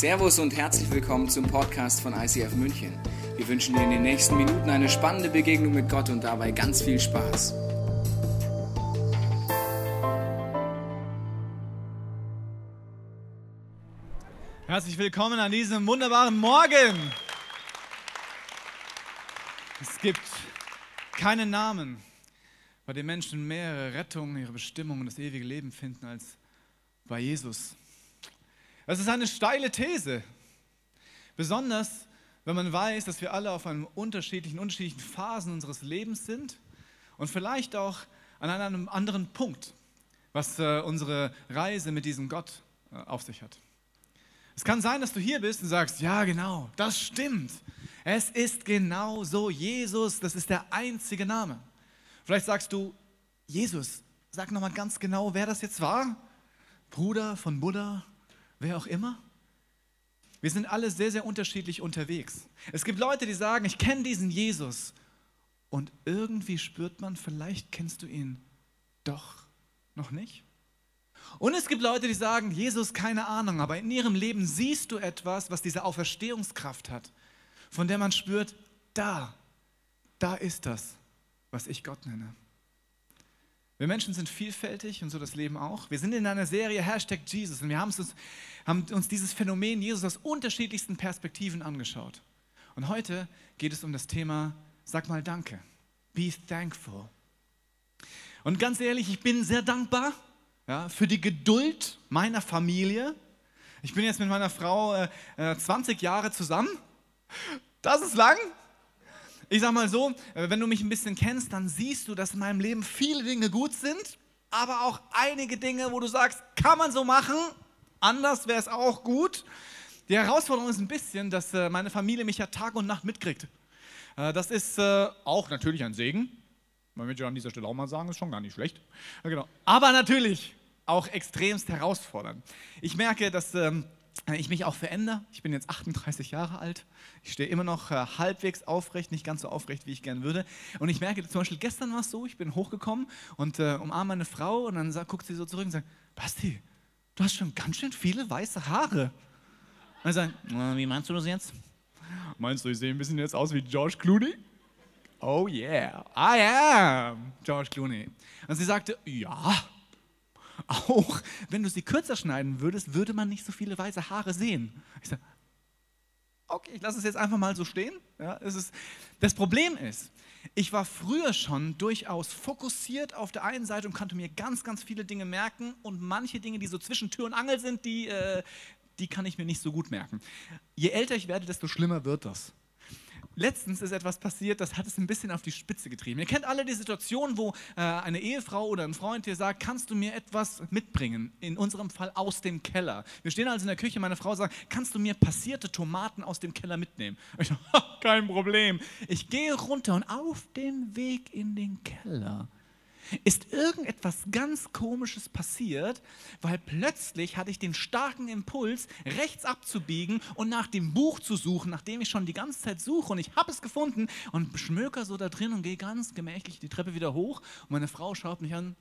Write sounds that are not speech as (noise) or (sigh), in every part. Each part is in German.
Servus und herzlich willkommen zum Podcast von ICF München. Wir wünschen dir in den nächsten Minuten eine spannende Begegnung mit Gott und dabei ganz viel Spaß. Herzlich willkommen an diesem wunderbaren Morgen. Es gibt keinen Namen, bei dem Menschen mehr Rettung, ihre Bestimmung und das ewige Leben finden als bei Jesus. Das ist eine steile These. Besonders, wenn man weiß, dass wir alle auf einem unterschiedlichen, unterschiedlichen Phasen unseres Lebens sind und vielleicht auch an einem anderen Punkt, was äh, unsere Reise mit diesem Gott äh, auf sich hat. Es kann sein, dass du hier bist und sagst, ja genau, das stimmt. Es ist genau so. Jesus, das ist der einzige Name. Vielleicht sagst du, Jesus, sag nochmal ganz genau, wer das jetzt war. Bruder von Buddha, wer auch immer. Wir sind alle sehr, sehr unterschiedlich unterwegs. Es gibt Leute, die sagen, ich kenne diesen Jesus. Und irgendwie spürt man, vielleicht kennst du ihn doch noch nicht. Und es gibt Leute, die sagen, Jesus, keine Ahnung, aber in ihrem Leben siehst du etwas, was diese Auferstehungskraft hat, von der man spürt, da, da ist das, was ich Gott nenne. Wir Menschen sind vielfältig und so das Leben auch. Wir sind in einer Serie Hashtag Jesus und wir haben uns, haben uns dieses Phänomen Jesus aus unterschiedlichsten Perspektiven angeschaut. Und heute geht es um das Thema, sag mal Danke. Be thankful. Und ganz ehrlich, ich bin sehr dankbar ja, für die Geduld meiner Familie. Ich bin jetzt mit meiner Frau äh, 20 äh, Jahre zusammen. Das ist lang, ich sag mal so, äh, wenn du mich ein bisschen kennst, dann siehst du, dass in meinem Leben viele Dinge gut sind, aber auch einige Dinge, wo du sagst, kann man so machen, anders wäre es auch gut. Die Herausforderung ist ein bisschen, dass äh, meine Familie mich ja Tag und Nacht mitkriegt. Äh, das ist auch natürlich ein Segen. Man möchte an dieser Stelle auch mal sagen, ist schon gar nicht schlecht. Genau. Aber natürlich auch extremst herausfordernd. Ich merke, dass ähm, ich mich auch verändere. Ich bin jetzt 38 Jahre alt. Ich stehe immer noch äh, halbwegs aufrecht, nicht ganz so aufrecht, wie ich gern würde. Und ich merke zum Beispiel, gestern war es so, ich bin hochgekommen und äh, umarme meine Frau und dann sagt, guckt sie so zurück und sagt, Basti, du hast schon ganz schön viele weiße Haare. Und ich sage, wie meinst du das jetzt? Meinst du, ich sehe ein bisschen jetzt aus wie George Clooney? Oh yeah, I am George Clooney. Und sie sagte, ja, auch wenn du sie kürzer schneiden würdest, würde man nicht so viele weiße Haare sehen. Ich sage, okay, ich lasse es jetzt einfach mal so stehen. Ja, ist, das Problem ist, ich war früher schon durchaus fokussiert auf der einen Seite und konnte mir ganz, ganz viele Dinge merken und manche Dinge, die so zwischen Tür und Angel sind, die, äh, die kann ich mir nicht so gut merken. Je älter ich werde, desto schlimmer wird das letztens ist etwas passiert, das hat es ein bisschen auf die Spitze getrieben. Ihr kennt alle die Situation, wo äh, eine Ehefrau oder ein Freund dir sagt, kannst du mir etwas mitbringen? In unserem Fall aus dem Keller. Wir stehen also in der Küche, meine Frau sagt, kannst du mir passierte Tomaten aus dem Keller mitnehmen? Ich sage, (laughs) kein Problem. Ich gehe runter und auf dem Weg in den Keller ist irgendetwas ganz Komisches passiert, weil plötzlich hatte ich den starken Impuls, rechts abzubiegen und nach dem Buch zu suchen, nachdem ich schon die ganze Zeit suche und ich habe es gefunden und schmöker so da drin und gehe ganz gemächlich die Treppe wieder hoch und meine Frau schaut mich an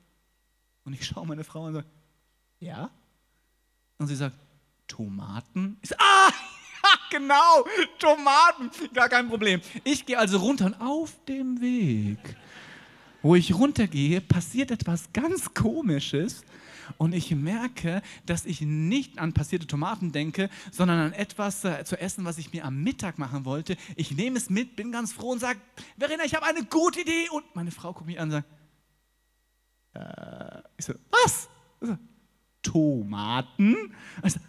und ich schaue meine Frau an und sage, ja? Und sie sagt, Tomaten? Ich sage, ah! (laughs) genau, Tomaten, gar kein Problem. Ich gehe also runter und auf dem Weg wo ich runtergehe, passiert etwas ganz Komisches und ich merke, dass ich nicht an passierte Tomaten denke, sondern an etwas äh, zu essen, was ich mir am Mittag machen wollte. Ich nehme es mit, bin ganz froh und sage, Verena, ich habe eine gute Idee. Und meine Frau guckt mich an und sagt, äh, ich so, was? So, Tomaten? So,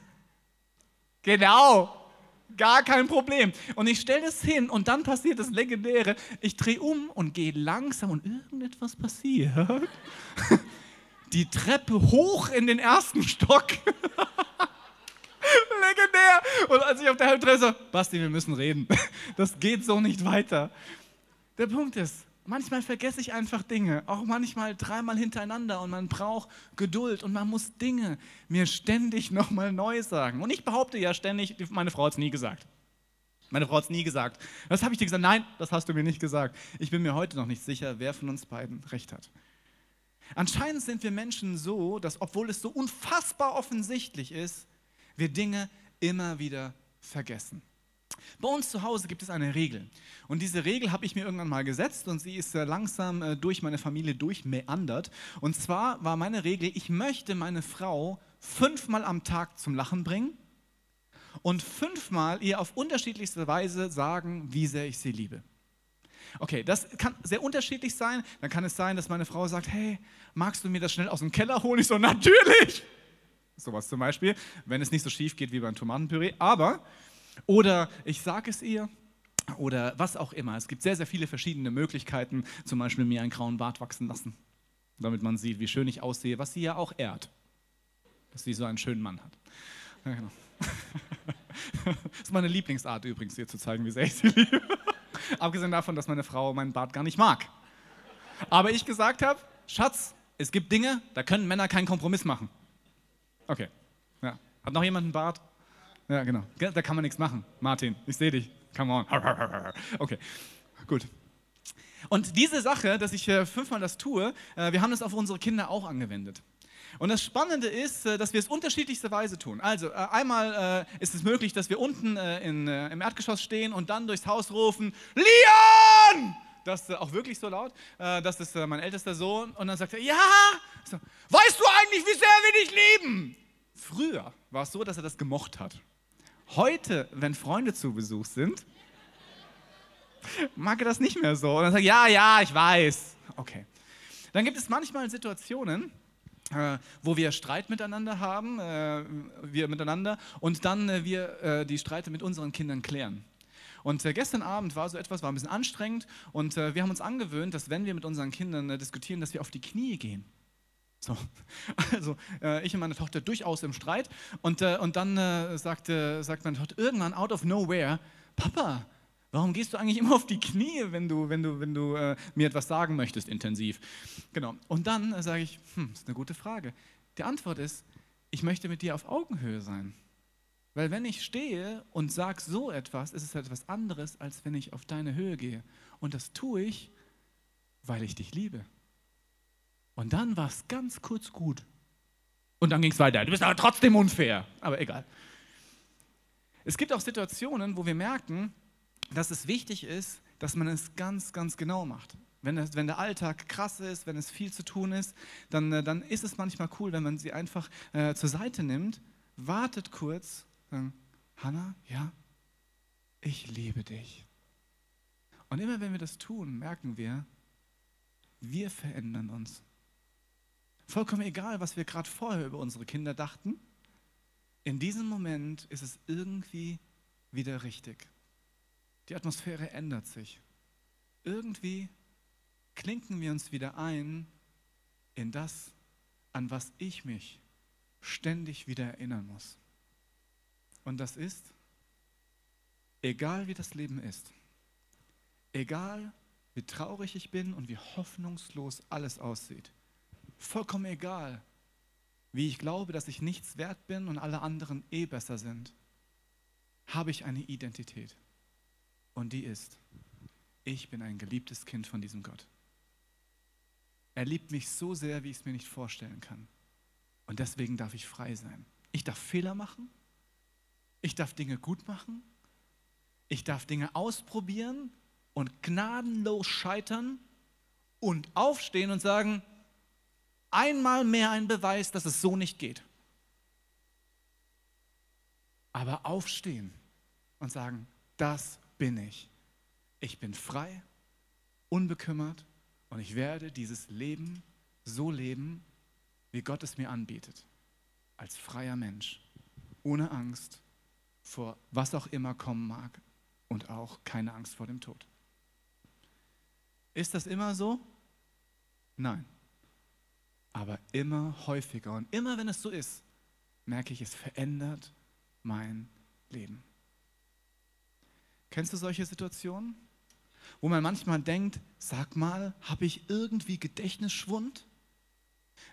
genau, Gar kein Problem. Und ich stelle das hin und dann passiert das Legendäre. Ich drehe um und gehe langsam und irgendetwas passiert. (laughs) Die Treppe hoch in den ersten Stock. (laughs) Legendär. Und als ich auf der Halbtreppe so, Basti, wir müssen reden. Das geht so nicht weiter. Der Punkt ist, Manchmal vergesse ich einfach Dinge, auch manchmal dreimal hintereinander und man braucht Geduld und man muss Dinge mir ständig (laughs) nochmal neu sagen. Und ich behaupte ja ständig, meine Frau hat es nie gesagt. Meine Frau hat es nie gesagt. Das habe ich dir gesagt. Nein, das hast du mir nicht gesagt. Ich bin mir heute noch nicht sicher, wer von uns beiden recht hat. Anscheinend sind wir Menschen so, dass obwohl es so unfassbar offensichtlich ist, wir Dinge immer wieder vergessen. Bei uns zu Hause gibt es eine Regel. Und diese Regel habe ich mir irgendwann mal gesetzt und sie ist langsam äh, durch meine Familie durchmeandert. Und zwar war meine Regel, ich möchte meine Frau fünfmal am Tag zum Lachen bringen und fünfmal ihr auf unterschiedlichste Weise sagen, wie sehr ich sie liebe. Okay, das kann sehr unterschiedlich sein. Dann kann es sein, dass meine Frau sagt, hey, magst du mir das schnell aus dem Keller holen? Ich so, natürlich! Sowas zum Beispiel, wenn es nicht so schief geht wie beim Tomatenpüree. Aber, oder ich sage es ihr, oder was auch immer. Es gibt sehr, sehr viele verschiedene Möglichkeiten, zum Beispiel mir einen grauen Bart wachsen lassen, damit man sieht, wie schön ich aussehe, was sie ja auch ehrt, dass sie so einen schönen Mann hat. Ja, genau. das (laughs) ist meine Lieblingsart übrigens, dir zu zeigen, wie sehr ich sie liebe. (laughs) Abgesehen davon, dass meine Frau meinen Bart gar nicht mag. Aber ich gesagt habe, Schatz, es gibt Dinge, da können Männer keinen Kompromiss machen. Okay. Ja. Hat noch jemand einen Bart? Ja, genau. Da kann man nichts machen. Martin, ich sehe dich. Come on. (laughs) Okay, gut. Und diese Sache, dass ich äh, fünfmal das tue, äh, wir haben das auf unsere Kinder auch angewendet. Und das Spannende ist, äh, dass wir es unterschiedlichste Weise tun. Also einmal ist es möglich, dass wir unten im Erdgeschoss stehen und dann durchs Haus rufen, Leon! Das ist auch wirklich so laut. Das ist mein ältester Sohn. Und dann sagt er, ja, weißt du eigentlich, wie sehr wir dich lieben? Früher war es so, dass er das gemocht hat. Heute, wenn Freunde zu Besuch sind, mag er das nicht mehr so. Und dann sagt ja, ja, ich weiß. Okay. Dann gibt es manchmal Situationen, äh, wo wir Streit miteinander haben, äh, wir miteinander, und dann äh, wir äh, die Streite mit unseren Kindern klären. Und äh, gestern Abend war so etwas, war ein bisschen anstrengend, und äh, wir haben uns angewöhnt, dass wenn wir mit unseren Kindern diskutieren, dass wir auf die Knie gehen. So. (laughs) Also ich und meine Tochter durchaus im Streit, und, und dann sagte, sagt meine Tochter irgendwann out of nowhere, Papa, Warum gehst du eigentlich immer auf die Knie, wenn du, wenn du, wenn du äh, mir etwas sagen möchtest, intensiv? Genau. Und dann äh, sage ich, hm, ist eine gute Frage. Die Antwort ist, ich möchte mit dir auf Augenhöhe sein. Weil wenn ich stehe und sage so etwas, ist es etwas anderes, als wenn ich auf deine Höhe gehe. Und das tue ich, weil ich dich liebe. Und dann war es ganz kurz gut. Und dann ging es weiter. Du bist aber trotzdem unfair. Aber egal. Es gibt auch Situationen, wo wir merken, dass es wichtig ist, dass man es ganz, ganz genau macht. Wenn, es, wenn der Alltag krass ist, wenn es viel zu tun ist, dann, äh, dann ist es manchmal cool, wenn man sie einfach äh, zur Seite nimmt, wartet kurz, sagt, Hannah, ja, ich liebe dich. Und immer wenn wir das tun, merken wir, wir verändern uns. Vollkommen egal, was wir gerade vorher über unsere Kinder dachten, in diesem Moment ist es irgendwie wieder richtig. Die Atmosphäre ändert sich. Irgendwie klinken wir uns wieder ein in das, an was ich mich ständig wieder erinnern muss. Und das ist, egal wie das Leben ist, egal wie traurig ich bin und wie hoffnungslos alles aussieht, vollkommen egal, wie ich glaube, dass ich nichts wert bin und alle anderen eh besser sind, habe ich eine Identität. Und die ist, ich bin ein geliebtes Kind von diesem Gott. Er liebt mich so sehr, wie ich es mir nicht vorstellen kann. Und deswegen darf ich frei sein. Ich darf Fehler machen. Ich darf Dinge gut machen. Ich darf Dinge ausprobieren und gnadenlos scheitern und aufstehen und sagen, einmal mehr ein Beweis, dass es so nicht geht. Aber aufstehen und sagen, das bin ich. Ich bin frei, unbekümmert und ich werde dieses Leben so leben, wie Gott es mir anbietet. Als freier Mensch, ohne Angst vor was auch immer kommen mag und auch keine Angst vor dem Tod. Ist das immer so? Nein. Aber immer häufiger und immer wenn es so ist, merke ich, es verändert mein Leben. Kennst du solche Situationen? Wo man manchmal denkt, sag mal, habe ich irgendwie Gedächtnisschwund?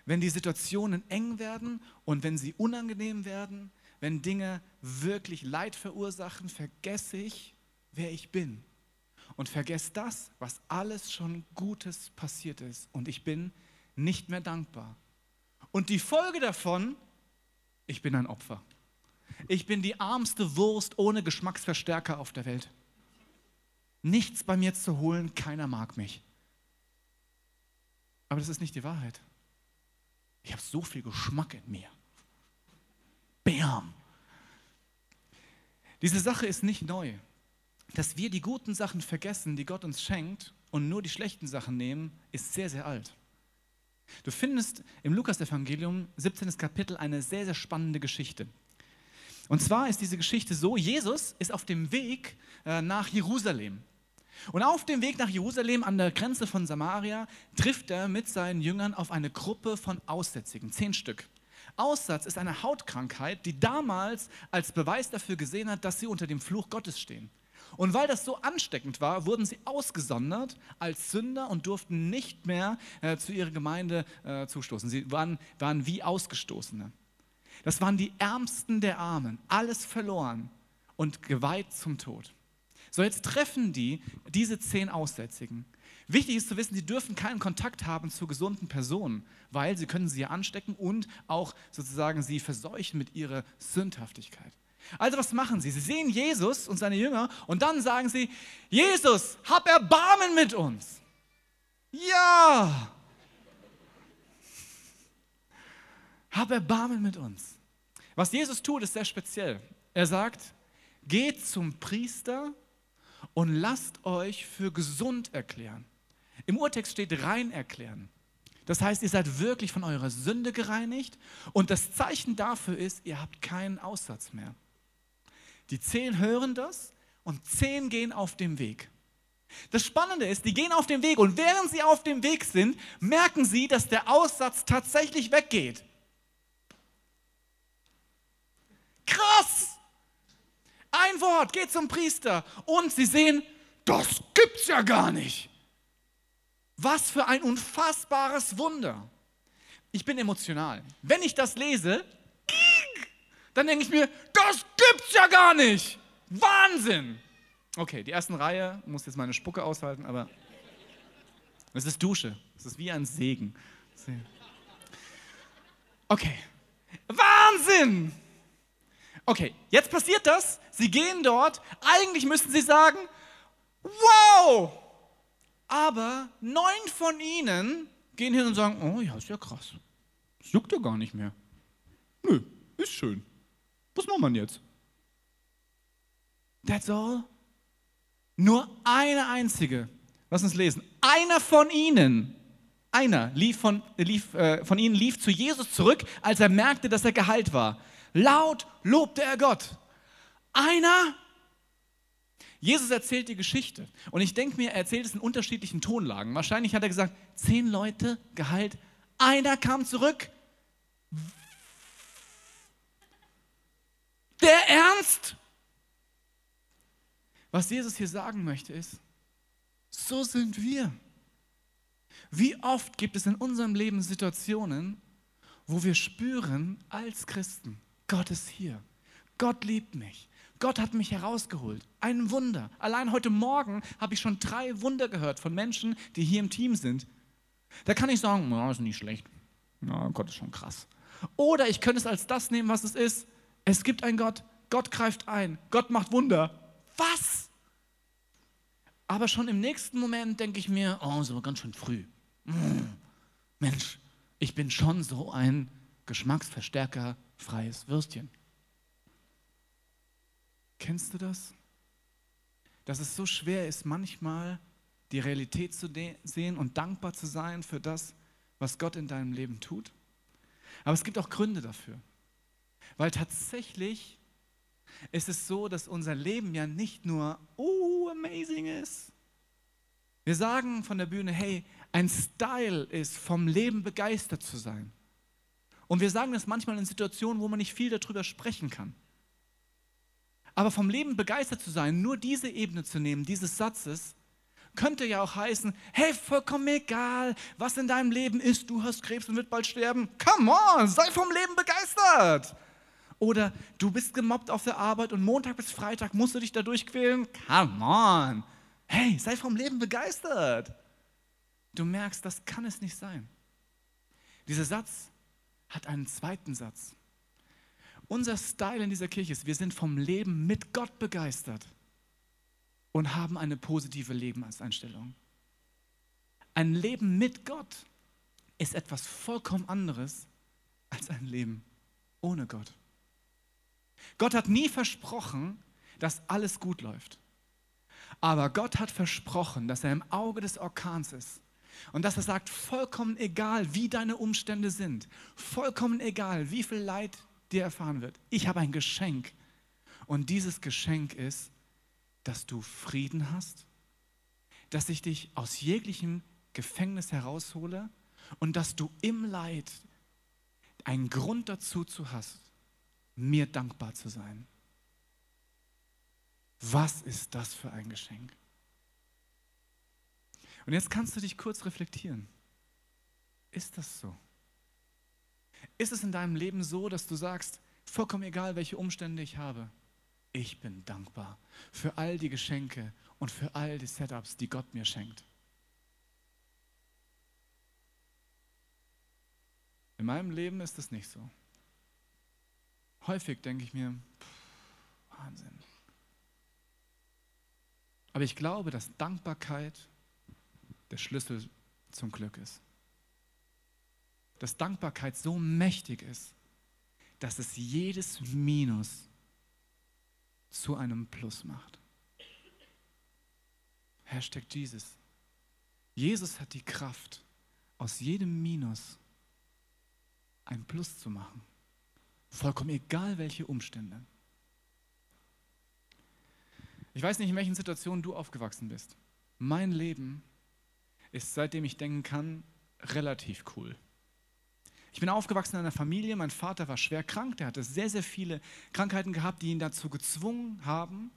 Wenn die Situationen eng werden und wenn sie unangenehm werden, wenn Dinge wirklich Leid verursachen, vergesse ich, wer ich bin. Und vergesse das, was alles schon Gutes passiert ist. Und ich bin nicht mehr dankbar. Und die Folge davon, ich bin ein Opfer. ich bin die armste Wurst ohne Geschmacksverstärker auf der Welt. Nichts bei mir zu holen, keiner mag mich. Aber das ist nicht die Wahrheit. Ich habe so viel Geschmack in mir. Bam! Diese Sache ist nicht neu. Dass wir die guten Sachen vergessen, die Gott uns schenkt, und nur die schlechten Sachen nehmen, ist sehr, sehr alt. Du findest im Lukas-Evangelium, 17. Kapitel, eine sehr, sehr spannende Geschichte. Und zwar ist diese Geschichte so: Jesus ist auf dem Weg äh, nach Jerusalem. Und auf dem Weg nach Jerusalem an der Grenze von Samaria trifft er mit seinen Jüngern auf eine Gruppe von Aussätzigen, zehn Stück. Aussatz ist eine Hautkrankheit, die damals als Beweis dafür gesehen hat, dass sie unter dem Fluch Gottes stehen. Und weil das so ansteckend war, wurden sie ausgesondert als Sünder und durften nicht mehr äh, zu ihrer Gemeinde äh, zustoßen. Sie waren, waren wie Ausgestoßene. Das waren die Ärmsten der Armen, alles verloren und geweiht zum Tod. So, jetzt treffen die diese zehn Aussätzigen. Wichtig ist zu wissen, sie dürfen keinen Kontakt haben zu gesunden Personen, weil sie können sie anstecken und auch sozusagen sie verseuchen mit ihrer Sündhaftigkeit. Also was machen sie? Sie sehen Jesus und seine Jünger und dann sagen sie, Jesus, hab Erbarmen mit uns. Ja. Hab Erbarmen mit uns. Was Jesus tut, ist sehr speziell. Er sagt, geht zum Priester und lasst euch für gesund erklären. Im Urtext steht rein erklären. Das heißt, ihr seid wirklich von eurer Sünde gereinigt und das Zeichen dafür ist, ihr habt keinen Aussatz mehr. Die zehn hören das und zehn gehen auf dem Weg. Das Spannende ist, die gehen auf den Weg und während sie auf dem Weg sind, merken sie, dass der Aussatz tatsächlich weggeht. Krass! Ein Wort geht zum Priester und sie sehen, das gibt's ja gar nicht. Was für ein unfassbares Wunder. Ich bin emotional. Wenn ich das lese, dann denke ich mir, das gibt's ja gar nicht. Wahnsinn. Okay, die ersten Reihe muss jetzt meine Spucke aushalten, aber es ist Dusche. Es ist wie ein Segen. Okay. Wahnsinn! Okay, jetzt passiert das. Sie gehen dort. Eigentlich müssten sie sagen, wow! Aber neun von ihnen gehen hin und sagen, oh ja, ist ja krass. Das juckt ja gar nicht mehr. Nö, ist schön. Was macht man jetzt? That's all. Nur eine einzige. Lass uns lesen. Einer von ihnen, einer lief von, lief, äh, von ihnen lief zu Jesus zurück, als er merkte, dass er geheilt war. Laut lobte er Gott. Einer. Jesus erzählt die Geschichte. Und ich denke mir, er erzählt es in unterschiedlichen Tonlagen. Wahrscheinlich hat er gesagt, zehn Leute geheilt, einer kam zurück. Der Ernst? Was Jesus hier sagen möchte ist, so sind wir. Wie oft gibt es in unserem Leben Situationen, wo wir spüren als Christen, Gott ist hier. Gott liebt mich. Gott hat mich herausgeholt. Ein Wunder. Allein heute Morgen habe ich schon drei Wunder gehört von Menschen, die hier im Team sind. Da kann ich sagen, oh, ist nicht schlecht. Ja, Gott ist schon krass. Oder ich könnte es als das nehmen, was es ist. Es gibt einen Gott. Gott greift ein. Gott macht Wunder. Was? Aber schon im nächsten Moment denke ich mir, oh, ist aber ganz schön früh. Hm, Mensch, ich bin schon so ein Geschmacksverstärker freies Würstchen. Kennst du das? Dass es so schwer ist, manchmal die Realität zu sehen und dankbar zu sein für das, was Gott in deinem Leben tut. Aber es gibt auch Gründe dafür. Weil tatsächlich ist es so, dass unser Leben ja nicht nur, oh, amazing ist. Wir sagen von der Bühne, hey, ein Style ist, vom Leben begeistert zu sein. Und wir sagen das manchmal in Situationen, wo man nicht viel darüber sprechen kann. Aber vom Leben begeistert zu sein, nur diese Ebene zu nehmen, dieses Satzes, könnte ja auch heißen, hey, vollkommen egal, was in deinem Leben ist, du hast Krebs und wird bald sterben. Come on, sei vom Leben begeistert. Oder du bist gemobbt auf der Arbeit und Montag bis Freitag musst du dich da durchquälen. Come on. Hey, sei vom Leben begeistert. Du merkst, das kann es nicht sein. Dieser Satz hat einen zweiten Satz. Unser Style in dieser Kirche ist, wir sind vom Leben mit Gott begeistert und haben eine positive Lebenseinstellung. Ein Leben mit Gott ist etwas vollkommen anderes als ein Leben ohne Gott. Gott hat nie versprochen, dass alles gut läuft. Aber Gott hat versprochen, dass er im Auge des Orkans ist und dass er sagt, vollkommen egal, wie deine Umstände sind, vollkommen egal, wie viel Leid dir erfahren wird. Ich habe ein Geschenk. Und dieses Geschenk ist, dass du Frieden hast, dass ich dich aus jeglichem Gefängnis heraushole und dass du im Leid einen Grund dazu zu hast, mir dankbar zu sein. Was ist das für ein Geschenk? Und jetzt kannst du dich kurz reflektieren. Ist das so? Ist es in deinem Leben so, dass du sagst, vollkommen egal, welche Umstände ich habe, ich bin dankbar für all die Geschenke und für all die Setups, die Gott mir schenkt? In meinem Leben ist es nicht so. Häufig denke ich mir, pff, Wahnsinn. Aber ich glaube, dass Dankbarkeit der Schlüssel zum Glück ist. Dass Dankbarkeit so mächtig ist, dass es jedes Minus zu einem Plus macht. Hashtag Jesus. Jesus hat die Kraft, aus jedem Minus ein Plus zu machen. Vollkommen egal, welche Umstände. Ich weiß nicht, in welchen Situationen du aufgewachsen bist. Mein Leben ist, seitdem ich denken kann, relativ cool. Ich bin aufgewachsen in einer Familie, mein Vater war schwer krank, der hatte sehr, sehr viele Krankheiten gehabt, die ihn dazu gezwungen haben,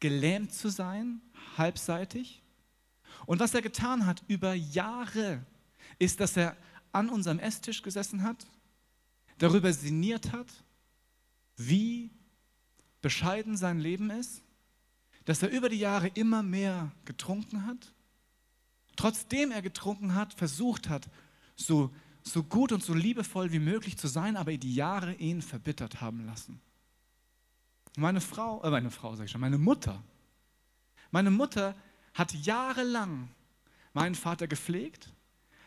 gelähmt zu sein, halbseitig. Und was er getan hat über Jahre, ist, dass er an unserem Esstisch gesessen hat, darüber sinniert hat, wie bescheiden sein Leben ist dass er über die Jahre immer mehr getrunken hat, trotzdem er getrunken hat, versucht hat, so, so gut und so liebevoll wie möglich zu sein, aber die Jahre ihn verbittert haben lassen. Meine Frau, äh meine Frau sag ich schon, meine Mutter, meine Mutter hat jahrelang meinen Vater gepflegt,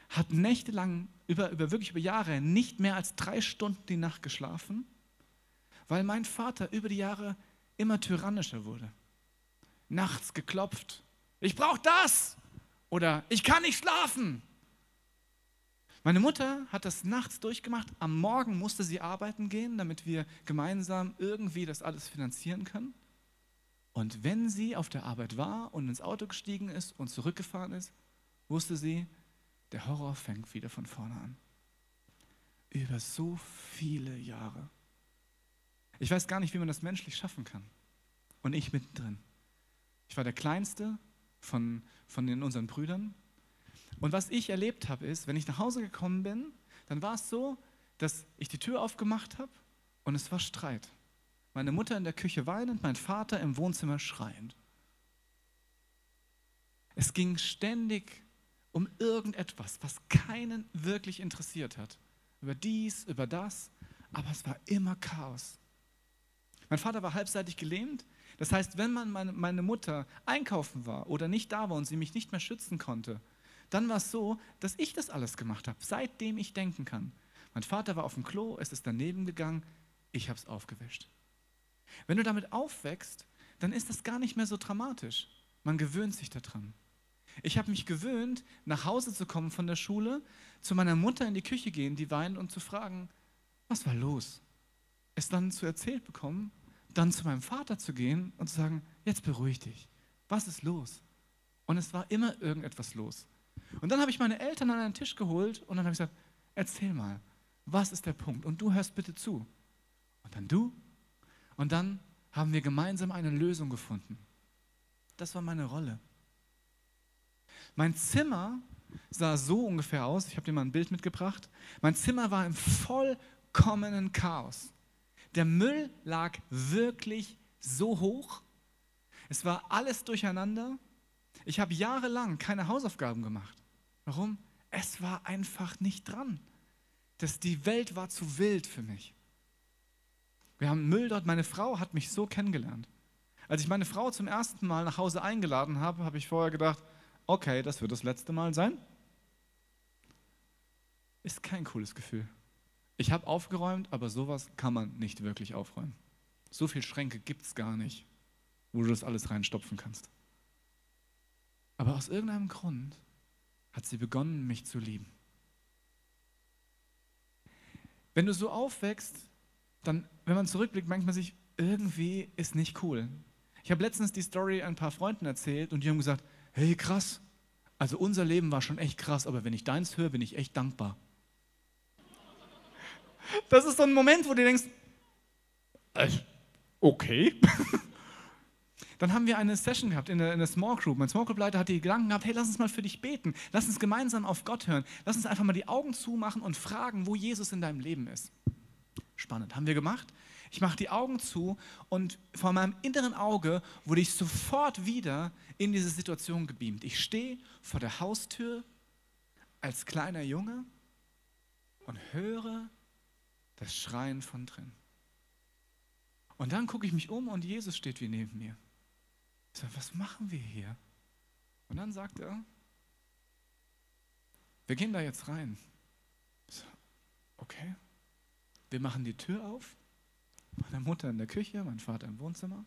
hat nächtelang, über, über wirklich über Jahre, nicht mehr als drei Stunden die Nacht geschlafen, weil mein Vater über die Jahre immer tyrannischer wurde nachts geklopft. Ich brauche das. Oder ich kann nicht schlafen. Meine Mutter hat das nachts durchgemacht. Am Morgen musste sie arbeiten gehen, damit wir gemeinsam irgendwie das alles finanzieren können. Und wenn sie auf der Arbeit war und ins Auto gestiegen ist und zurückgefahren ist, wusste sie, der Horror fängt wieder von vorne an. Über so viele Jahre. Ich weiß gar nicht, wie man das menschlich schaffen kann. Und ich mittendrin. Ich war der Kleinste von, von den, unseren Brüdern. Und was ich erlebt habe, ist, wenn ich nach Hause gekommen bin, dann war es so, dass ich die Tür aufgemacht habe und es war Streit. Meine Mutter in der Küche weinend, mein Vater im Wohnzimmer schreiend. Es ging ständig um irgendetwas, was keinen wirklich interessiert hat. Über dies, über das, aber es war immer Chaos. Mein Vater war halbseitig gelähmt, das heißt, wenn man meine, Mutter einkaufen war oder nicht da war und sie mich nicht mehr schützen konnte, dann war es so, dass ich das alles gemacht habe, seitdem ich denken kann. Mein Vater war auf dem Klo, es ist daneben gegangen, ich habe es aufgewischt. Wenn du damit aufwächst, dann ist das gar nicht mehr so dramatisch. Man gewöhnt sich daran. Ich habe mich gewöhnt, nach Hause zu kommen von der Schule, zu meiner Mutter in die Küche gehen, die weint und zu fragen, was war los? Es dann zu erzählt bekommen dann zu meinem Vater zu gehen und zu sagen, jetzt beruhig dich. Was ist los? Und es war immer irgendetwas los. Und dann habe ich meine Eltern an einen Tisch geholt und dann habe ich gesagt, erzähl mal, was ist der Punkt? Und du hörst bitte zu. Und dann du. Und dann haben wir gemeinsam eine Lösung gefunden. Das war meine Rolle. Mein Zimmer sah so ungefähr aus, ich habe dir mal ein Bild mitgebracht. Mein Zimmer war im vollkommenen Chaos. Der Müll lag wirklich so hoch. Es war alles durcheinander. Ich habe jahrelang keine Hausaufgaben gemacht. Warum? Es war einfach nicht dran. Das, die Welt war zu wild für mich. Wir haben Müll dort. Meine Frau hat mich so kennengelernt. Als ich meine Frau zum ersten Mal nach Hause eingeladen habe, habe ich vorher gedacht, okay, das wird das letzte Mal sein. Ist kein cooles Gefühl. Ich habe aufgeräumt, aber sowas kann man nicht wirklich aufräumen. So viele Schränke gibt es gar nicht, wo du das alles reinstopfen kannst. Aber aus irgendeinem Grund hat sie begonnen, mich zu lieben. Wenn du so aufwächst, dann, wenn man zurückblickt, manchmal sich, irgendwie ist nicht cool. Ich habe letztens die Story ein paar Freunden erzählt und die haben gesagt, hey krass, also unser Leben war schon echt krass, aber wenn ich deins höre, bin ich echt dankbar. Das ist so ein Moment, wo du denkst, äh, okay. (laughs) Dann haben wir eine Session gehabt in der, in der Small Group. Mein Small Group Leiter hat die Gedanken gehabt, hey, lass uns mal für dich beten. Lass uns gemeinsam auf Gott hören. Lass uns einfach mal die Augen zumachen und fragen, wo Jesus in deinem Leben ist. Spannend. Haben wir gemacht? Ich mache die Augen zu und vor meinem inneren Auge wurde ich sofort wieder in diese Situation gebeamt. Ich stehe vor der Haustür als kleiner Junge und höre das Schreien von drin. Und dann gucke ich mich um und Jesus steht wie neben mir. Ich sage, was machen wir hier? Und dann sagt er, wir gehen da jetzt rein. Ich sage, okay. Wir machen die Tür auf. Meine Mutter in der Küche, mein Vater im Wohnzimmer.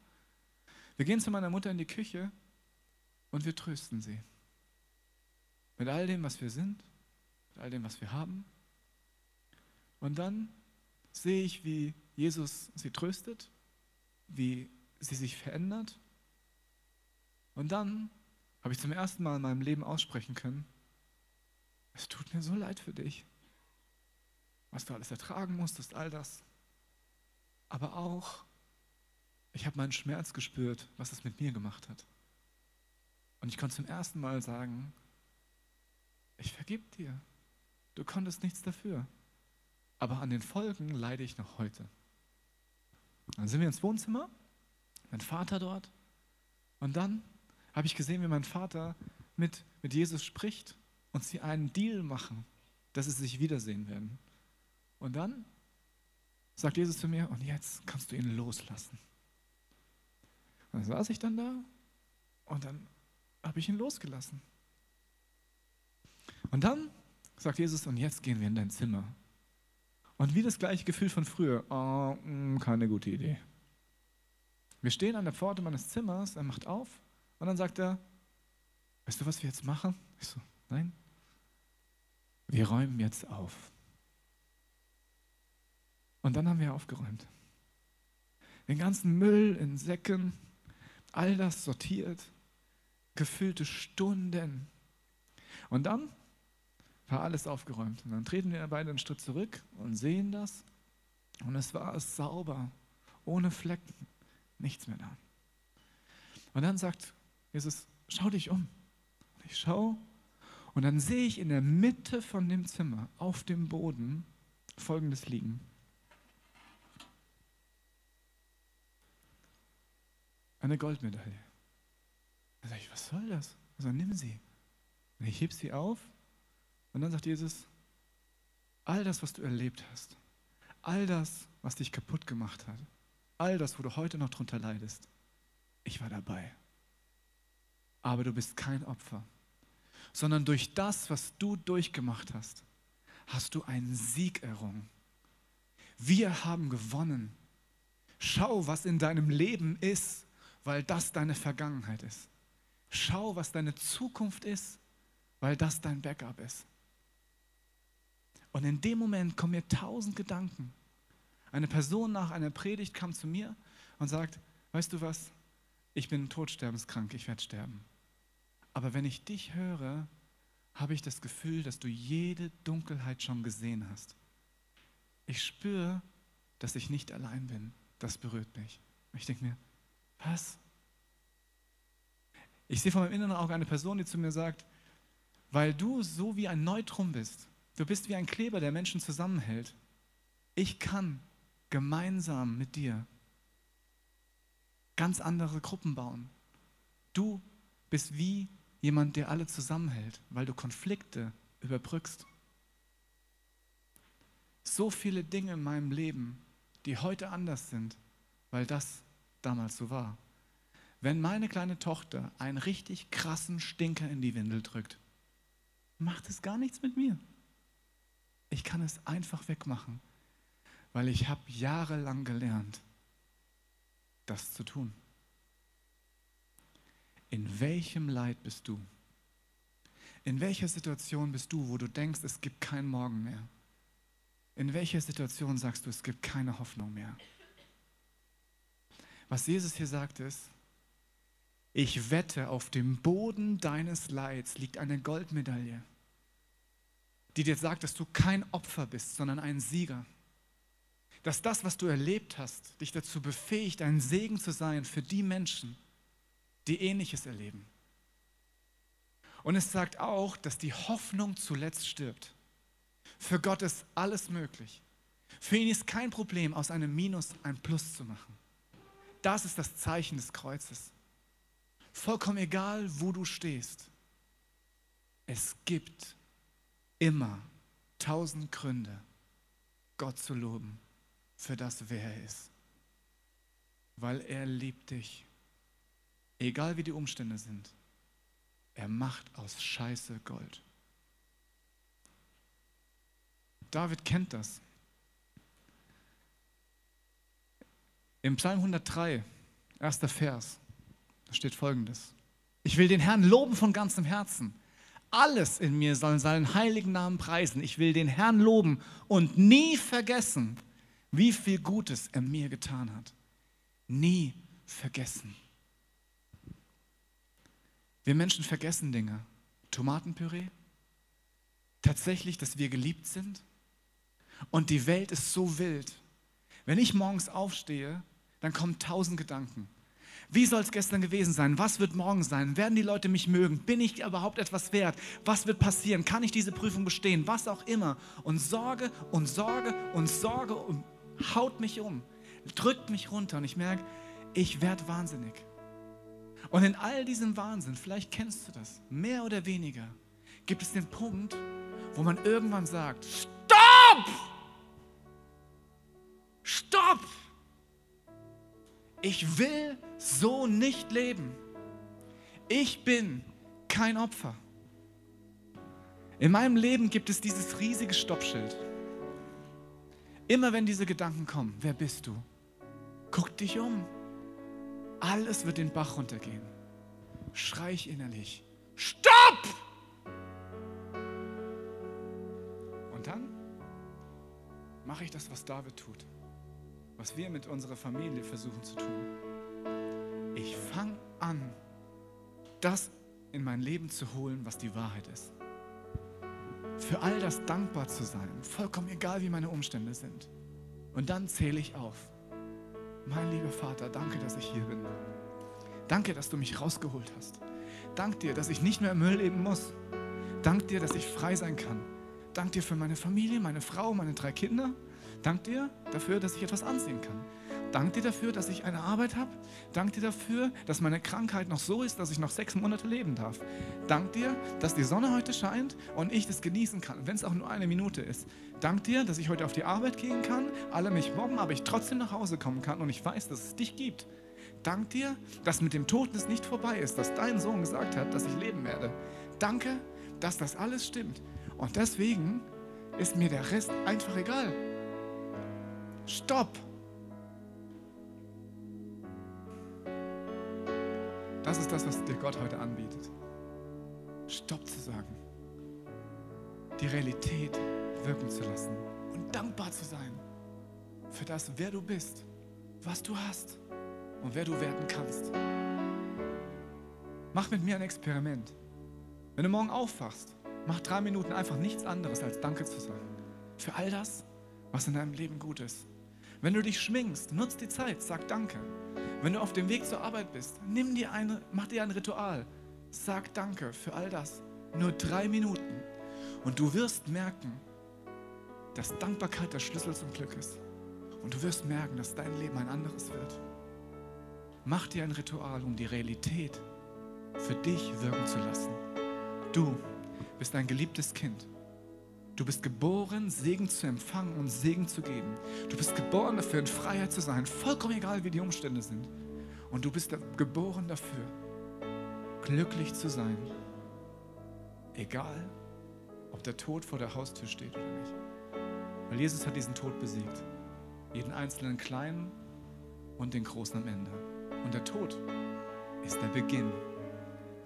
Wir gehen zu meiner Mutter in die Küche und wir trösten sie. Mit all dem, was wir sind, mit all dem, was wir haben. Und dann sehe ich, wie Jesus sie tröstet, wie sie sich verändert. Und dann habe ich zum ersten Mal in meinem Leben aussprechen können, es tut mir so leid für dich, was du alles ertragen musstest, all das. Aber auch, ich habe meinen Schmerz gespürt, was es mit mir gemacht hat. Und ich konnte zum ersten Mal sagen, ich vergib dir. Du konntest nichts dafür. Aber an den Folgen leide ich noch heute. Dann sind wir ins Wohnzimmer, mein Vater dort. Und dann habe ich gesehen, wie mein Vater mit, mit Jesus spricht und sie einen Deal machen, dass sie sich wiedersehen werden. Und dann sagt Jesus zu mir, und jetzt kannst du ihn loslassen. Und dann saß ich dann da und dann habe ich ihn losgelassen. Und dann sagt Jesus, und jetzt gehen wir in dein Zimmer. Und wie das gleiche Gefühl von früher, oh, keine gute Idee. Wir stehen an der Pforte meines Zimmers, er macht auf und dann sagt er, weißt du, was wir jetzt machen? Ich so, nein. Wir räumen jetzt auf. Und dann haben wir aufgeräumt. Den ganzen Müll in Säcken, all das sortiert, gefüllte Stunden. Und dann war alles aufgeräumt. Und dann treten wir beide einen Schritt zurück und sehen das. Und es war sauber, ohne Flecken, nichts mehr da. Und dann sagt Jesus, schau dich um. Und ich schaue und dann sehe ich in der Mitte von dem Zimmer auf dem Boden Folgendes liegen. Eine Goldmedaille. Da sage ich, was soll das? Also nimm sie. Und ich heb sie auf und dann sagt Jesus, all das, was du erlebt hast, all das, was dich kaputt gemacht hat, all das, wo du heute noch drunter leidest, ich war dabei. Aber du bist kein Opfer, sondern durch das, was du durchgemacht hast, hast du einen Sieg errungen. Wir haben gewonnen. Schau, was in deinem Leben ist, weil das deine Vergangenheit ist. Schau, was deine Zukunft ist, weil das dein Backup ist. Und in dem Moment kommen mir tausend Gedanken. Eine Person nach einer Predigt kam zu mir und sagt, weißt du was, ich bin todsterbenskrank, ich werde sterben. Aber wenn ich dich höre, habe ich das Gefühl, dass du jede Dunkelheit schon gesehen hast. Ich spüre, dass ich nicht allein bin. Das berührt mich. Ich denke mir, was? Ich sehe vor meinem inneren Auge eine Person, die zu mir sagt, weil du so wie ein Neutron bist, Du bist wie ein Kleber, der Menschen zusammenhält. Ich kann gemeinsam mit dir ganz andere Gruppen bauen. Du bist wie jemand, der alle zusammenhält, weil du Konflikte überbrückst. So viele Dinge in meinem Leben die heute anders sind, weil das damals so war. Wenn meine kleine Tochter einen richtig krassen Stinker in die Windel drückt, macht es gar nichts mit mir. Ich kann es einfach wegmachen, weil ich habe jahrelang gelernt, das zu tun. In welchem Leid bist du? In welcher Situation bist du, wo du denkst, es gibt keinen Morgen mehr? In welcher Situation sagst du, es gibt keine Hoffnung mehr? Was Jesus hier sagt ist, ich wette, auf dem Boden deines Leids liegt eine Goldmedaille, die dir sagt, dass du kein Opfer bist, sondern ein Sieger. Dass das, was du erlebt hast, dich dazu befähigt, ein Segen zu sein für die Menschen, die ähnliches erleben. Und es sagt auch, dass die Hoffnung zuletzt stirbt. Für Gott ist alles möglich. Für ihn ist kein Problem, aus einem Minus ein Plus zu machen. Das ist das Zeichen des Kreuzes. Vollkommen egal, wo du stehst. Es gibt immer tausend Gründe, Gott zu loben für das, wer er ist. Weil er liebt dich. Egal wie die Umstände sind. Er macht aus Scheiße Gold. David kennt das. Im Psalm 103, erster Vers, da steht folgendes. Ich will den Herrn loben von ganzem Herzen. Alles in mir soll seinen heiligen Namen preisen. Ich will den Herrn loben und nie vergessen, wie viel Gutes er mir getan hat. Nie vergessen. Wir Menschen vergessen Dinge. Tomatenpüree. Tatsächlich, dass wir geliebt sind. Und die Welt ist so wild. Wenn ich morgens aufstehe, dann kommen tausend Gedanken. Wie soll es gestern gewesen sein? Was wird morgen sein? Werden die Leute mich mögen? Bin ich überhaupt etwas wert? Was wird passieren? Kann ich diese Prüfung bestehen? Was auch immer. Und Sorge und Sorge und Sorge und haut mich um, drückt mich runter und ich merke, ich werde wahnsinnig. Und in all diesem Wahnsinn, vielleicht kennst du das, mehr oder weniger, gibt es den Punkt, wo man irgendwann sagt, Stopp! Stopp! Ich will so nicht leben. Ich bin kein Opfer. In meinem Leben gibt es dieses riesige Stoppschild. Immer wenn diese Gedanken kommen, wer bist du? Guck dich um. Alles wird den Bach runtergehen. Schrei ich innerlich. Stopp! Und dann mache ich das, was David tut was wir mit unserer Familie versuchen zu tun. Ich fange an, das in mein Leben zu holen, was die Wahrheit ist. Für all das dankbar zu sein, vollkommen egal, wie meine Umstände sind. Und dann zähle ich auf. Mein lieber Vater, danke, dass ich hier bin. Danke, dass du mich rausgeholt hast. Dank dir, dass ich nicht mehr im Müll leben muss. Dank dir, dass ich frei sein kann. Dank dir für meine Familie, meine Frau, meine drei Kinder. Dank dir dafür, dass ich etwas ansehen kann. Dank dir dafür, dass ich eine Arbeit habe. Dank dir dafür, dass meine Krankheit noch so ist, dass ich noch sechs Monate leben darf. Dank dir, dass die Sonne heute scheint und ich das genießen kann, wenn es auch nur eine Minute ist. Dank dir, dass ich heute auf die Arbeit gehen kann, alle mich mobben, aber ich trotzdem nach Hause kommen kann und ich weiß, dass es dich gibt. Dank dir, dass mit dem Tod es nicht vorbei ist, dass dein Sohn gesagt hat, dass ich leben werde. Danke, dass das alles stimmt. Und deswegen ist mir der Rest einfach egal. Stopp! Das ist das, was dir Gott heute anbietet. Stopp zu sagen. Die Realität wirken zu lassen und dankbar zu sein für das, wer du bist, was du hast und wer du werden kannst. Mach mit mir ein Experiment. Wenn du morgen aufwachst, mach drei Minuten einfach nichts anderes als Danke zu sagen. Für all das, was in deinem Leben gut ist. Wenn du dich schminkst, nutz die Zeit, sag Danke. Wenn du auf dem Weg zur Arbeit bist, nimm dir eine, mach dir ein Ritual. Sag Danke für all das. Nur drei Minuten. Und du wirst merken, dass Dankbarkeit der Schlüssel zum Glück ist. Und du wirst merken, dass dein Leben ein anderes wird. Mach dir ein Ritual, um die Realität für dich wirken zu lassen. Du bist ein geliebtes Kind. Du bist geboren, Segen zu empfangen und Segen zu geben. Du bist geboren dafür, in Freiheit zu sein, vollkommen egal, wie die Umstände sind. Und du bist geboren dafür, glücklich zu sein, egal, ob der Tod vor der Haustür steht oder nicht. Weil Jesus hat diesen Tod besiegt. Jeden einzelnen kleinen und den großen am Ende. Und der Tod ist der Beginn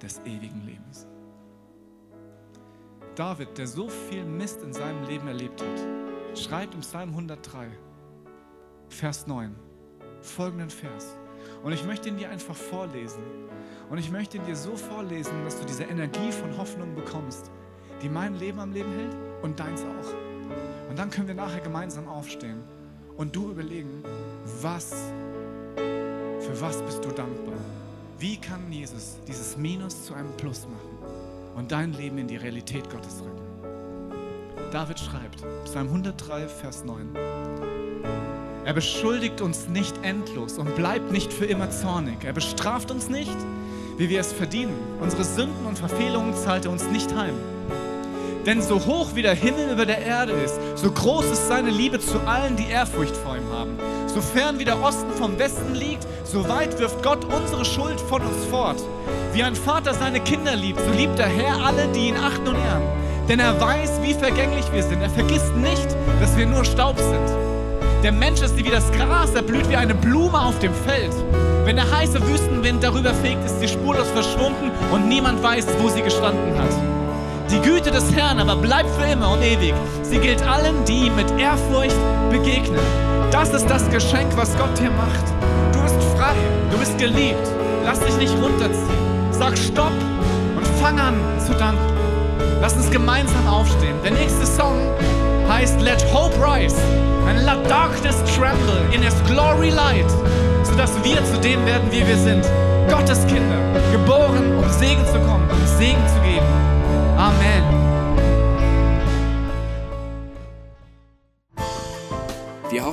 des ewigen Lebens. David, der so viel Mist in seinem Leben erlebt hat, schreibt im Psalm 103, Vers 9, folgenden Vers. Und ich möchte ihn dir einfach vorlesen. Und ich möchte ihn dir so vorlesen, dass du diese Energie von Hoffnung bekommst, die mein Leben am Leben hält und deins auch. Und dann können wir nachher gemeinsam aufstehen und du überlegen, was, für was bist du dankbar? Wie kann Jesus dieses Minus zu einem Plus machen und dein Leben in die Realität Gottes rücken? David schreibt, Psalm 103, Vers 9. Er beschuldigt uns nicht endlos und bleibt nicht für immer zornig. Er bestraft uns nicht, wie wir es verdienen. Unsere Sünden und Verfehlungen zahlt er uns nicht heim. Denn so hoch wie der Himmel über der Erde ist, so groß ist seine Liebe zu allen, die Ehrfurcht vor ihm haben. So fern wie der Osten vom Westen liegt, so weit wirft Gott unsere Schuld von uns fort. Wie ein Vater seine Kinder liebt, so liebt der Herr alle, die ihn achten und ehren. Denn er weiß, wie vergänglich wir sind. Er vergisst nicht, dass wir nur Staub sind. Der Mensch ist wie das Gras, er blüht wie eine Blume auf dem Feld. Wenn der heiße Wüstenwind darüber fegt, ist sie spurlos verschwunden und niemand weiß, wo sie gestanden hat. Die Güte des Herrn aber bleibt für immer und ewig. Sie gilt allen, die ihm mit Ehrfurcht begegnen. Das ist das Geschenk, was Gott dir macht. Du bist frei, du bist geliebt. Lass dich nicht runterziehen. Sag Stopp und fang an zu danken. Lass uns gemeinsam aufstehen. Der nächste Song heißt Let Hope Rise and Let Darkness Tremble in His Glory Light, sodass wir zu dem werden, wie wir sind. Gottes Kinder, geboren, um Segen zu kommen, um Segen zu geben. Amen.